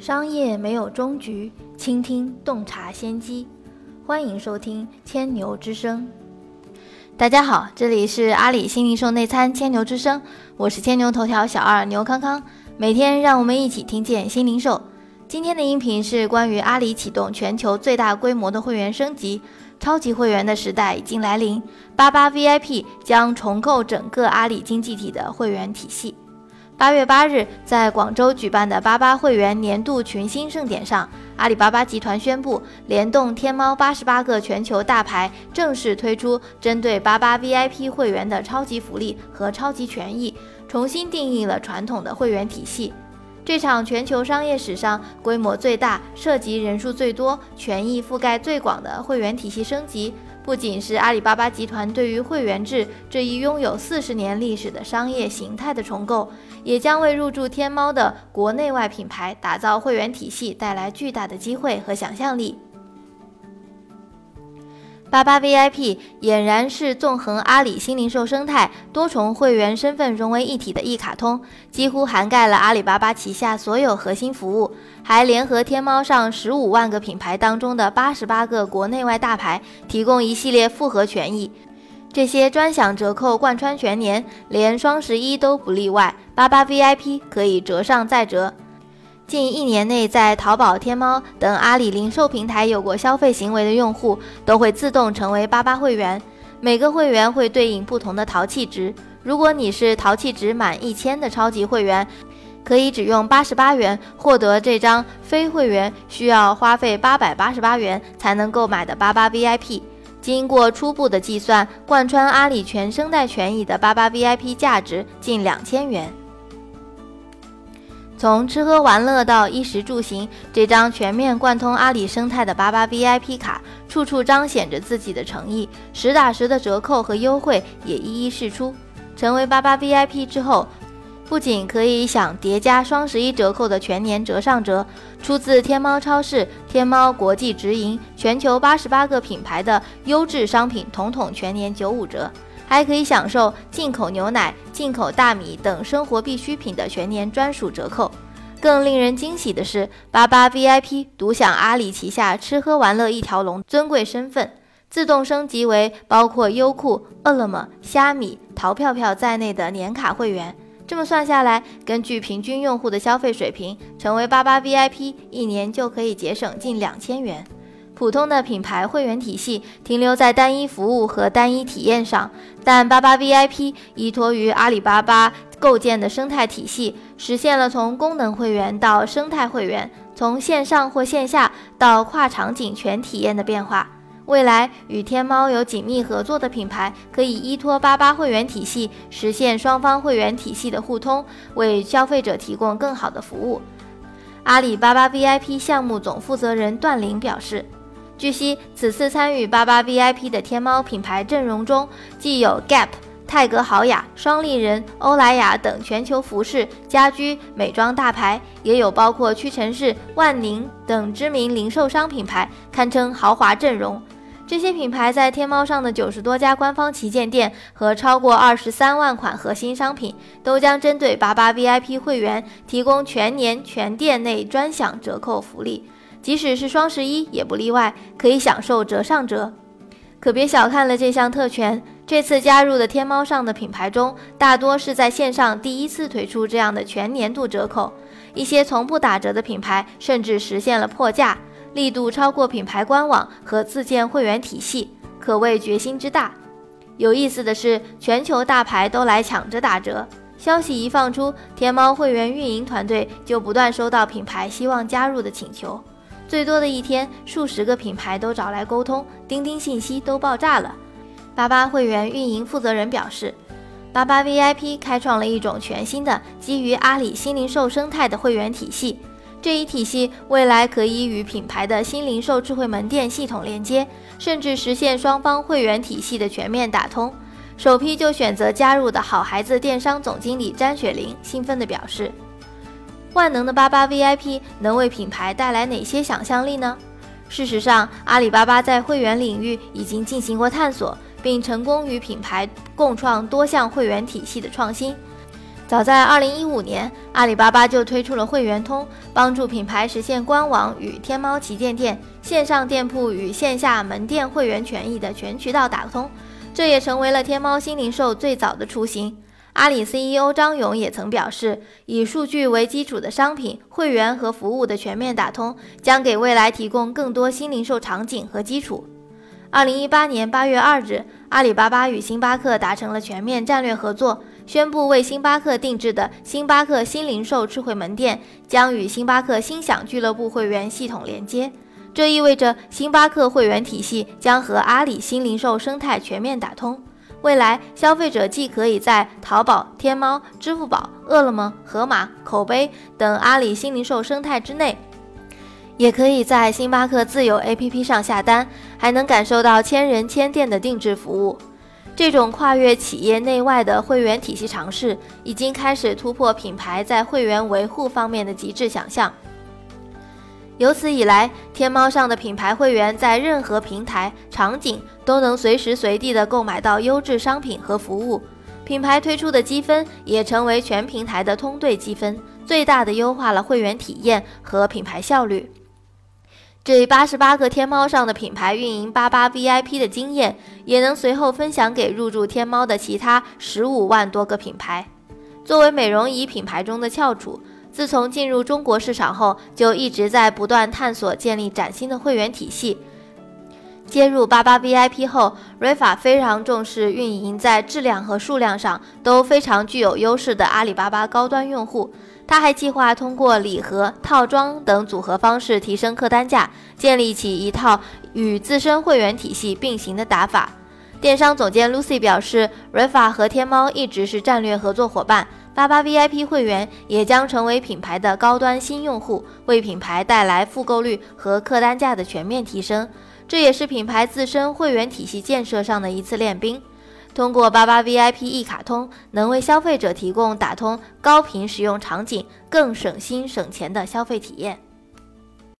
商业没有终局，倾听洞察先机。欢迎收听千牛之声。大家好，这里是阿里新零售内参千牛之声，我是千牛头条小二牛康康。每天让我们一起听见新零售。今天的音频是关于阿里启动全球最大规模的会员升级，超级会员的时代已经来临。八八 VIP 将重构整个阿里经济体的会员体系。八月八日，在广州举办的八八会员年度群星盛典上，阿里巴巴集团宣布，联动天猫八十八个全球大牌，正式推出针对八八 VIP 会员的超级福利和超级权益，重新定义了传统的会员体系。这场全球商业史上规模最大、涉及人数最多、权益覆盖最广的会员体系升级。不仅是阿里巴巴集团对于会员制这一拥有四十年历史的商业形态的重构，也将为入驻天猫的国内外品牌打造会员体系带来巨大的机会和想象力。八八 VIP 俨然是纵横阿里新零售生态、多重会员身份融为一体的一卡通，几乎涵盖了阿里巴巴旗下所有核心服务，还联合天猫上十五万个品牌当中的八十八个国内外大牌，提供一系列复合权益。这些专享折扣贯穿全年，连双十一都不例外。八八 VIP 可以折上再折。近一年内，在淘宝、天猫等阿里零售平台有过消费行为的用户，都会自动成为八八会员。每个会员会对应不同的淘气值。如果你是淘气值满一千的超级会员，可以只用八十八元获得这张非会员需要花费八百八十八元才能购买的八八 VIP。经过初步的计算，贯穿阿里全生态权益的八八 VIP 价值近两千元。从吃喝玩乐到衣食住行，这张全面贯通阿里生态的八八 VIP 卡，处处彰显着自己的诚意，实打实的折扣和优惠也一一释出。成为八八 VIP 之后，不仅可以享叠加双十一折扣的全年折上折，出自天猫超市、天猫国际直营全球八十八个品牌的优质商品，统统全年九五折。还可以享受进口牛奶、进口大米等生活必需品的全年专属折扣。更令人惊喜的是，八八 VIP 独享阿里旗下吃喝玩乐一条龙尊贵身份，自动升级为包括优酷、饿了么、虾米、淘票票在内的年卡会员。这么算下来，根据平均用户的消费水平，成为八八 VIP 一年就可以节省近两千元。普通的品牌会员体系停留在单一服务和单一体验上，但八八 VIP 依托于阿里巴巴构建的生态体系，实现了从功能会员到生态会员，从线上或线下到跨场景全体验的变化。未来与天猫有紧密合作的品牌，可以依托八八会员体系，实现双方会员体系的互通，为消费者提供更好的服务。阿里巴巴 VIP 项目总负责人段林表示。据悉，此次参与八八 VIP 的天猫品牌阵容中，既有 Gap、泰格豪雅、双立人、欧莱雅等全球服饰、家居、美妆大牌，也有包括屈臣氏、万宁等知名零售商品牌，堪称豪华阵容。这些品牌在天猫上的九十多家官方旗舰店和超过二十三万款核心商品，都将针对八八 VIP 会员提供全年全店内专享折扣福利。即使是双十一也不例外，可以享受折上折。可别小看了这项特权，这次加入的天猫上的品牌中，大多是在线上第一次推出这样的全年度折扣。一些从不打折的品牌甚至实现了破价，力度超过品牌官网和自建会员体系，可谓决心之大。有意思的是，全球大牌都来抢着打折。消息一放出，天猫会员运营团队就不断收到品牌希望加入的请求。最多的一天，数十个品牌都找来沟通，钉钉信息都爆炸了。八八会员运营负责人表示，八八 VIP 开创了一种全新的基于阿里新零售生态的会员体系。这一体系未来可以与品牌的新零售智慧门店系统连接，甚至实现双方会员体系的全面打通。首批就选择加入的好孩子电商总经理詹雪玲兴奋地表示。万能的八八 VIP 能为品牌带来哪些想象力呢？事实上，阿里巴巴在会员领域已经进行过探索，并成功与品牌共创多项会员体系的创新。早在2015年，阿里巴巴就推出了会员通，帮助品牌实现官网与天猫旗舰店、线上店铺与线下门店会员权益的全渠道打通。这也成为了天猫新零售最早的雏形。阿里 CEO 张勇也曾表示，以数据为基础的商品、会员和服务的全面打通，将给未来提供更多新零售场景和基础。二零一八年八月二日，阿里巴巴与星巴克达成了全面战略合作。宣布为星巴克定制的星巴克新零售智慧门店将与星巴克心享俱乐部会员系统连接，这意味着星巴克会员体系将和阿里新零售生态全面打通。未来，消费者既可以在淘宝、天猫、支付宝、饿了么、盒马、口碑等阿里新零售生态之内，也可以在星巴克自有 APP 上下单，还能感受到千人千店的定制服务。这种跨越企业内外的会员体系尝试，已经开始突破品牌在会员维护方面的极致想象。由此以来，天猫上的品牌会员在任何平台场景都能随时随地的购买到优质商品和服务。品牌推出的积分也成为全平台的通兑积分，最大的优化了会员体验和品牌效率。这八十八个天猫上的品牌运营八八 VIP 的经验，也能随后分享给入驻天猫的其他十五万多个品牌。作为美容仪品牌中的翘楚，自从进入中国市场后，就一直在不断探索建立崭新的会员体系。接入八八 VIP 后，瑞法非常重视运营在质量和数量上都非常具有优势的阿里巴巴高端用户。他还计划通过礼盒、套装等组合方式提升客单价，建立起一套与自身会员体系并行的打法。电商总监 Lucy 表示，瑞法和天猫一直是战略合作伙伴，八八 VIP 会员也将成为品牌的高端新用户，为品牌带来复购率和客单价的全面提升。这也是品牌自身会员体系建设上的一次练兵。通过八八 VIP 一卡通，能为消费者提供打通高频使用场景、更省心省钱的消费体验。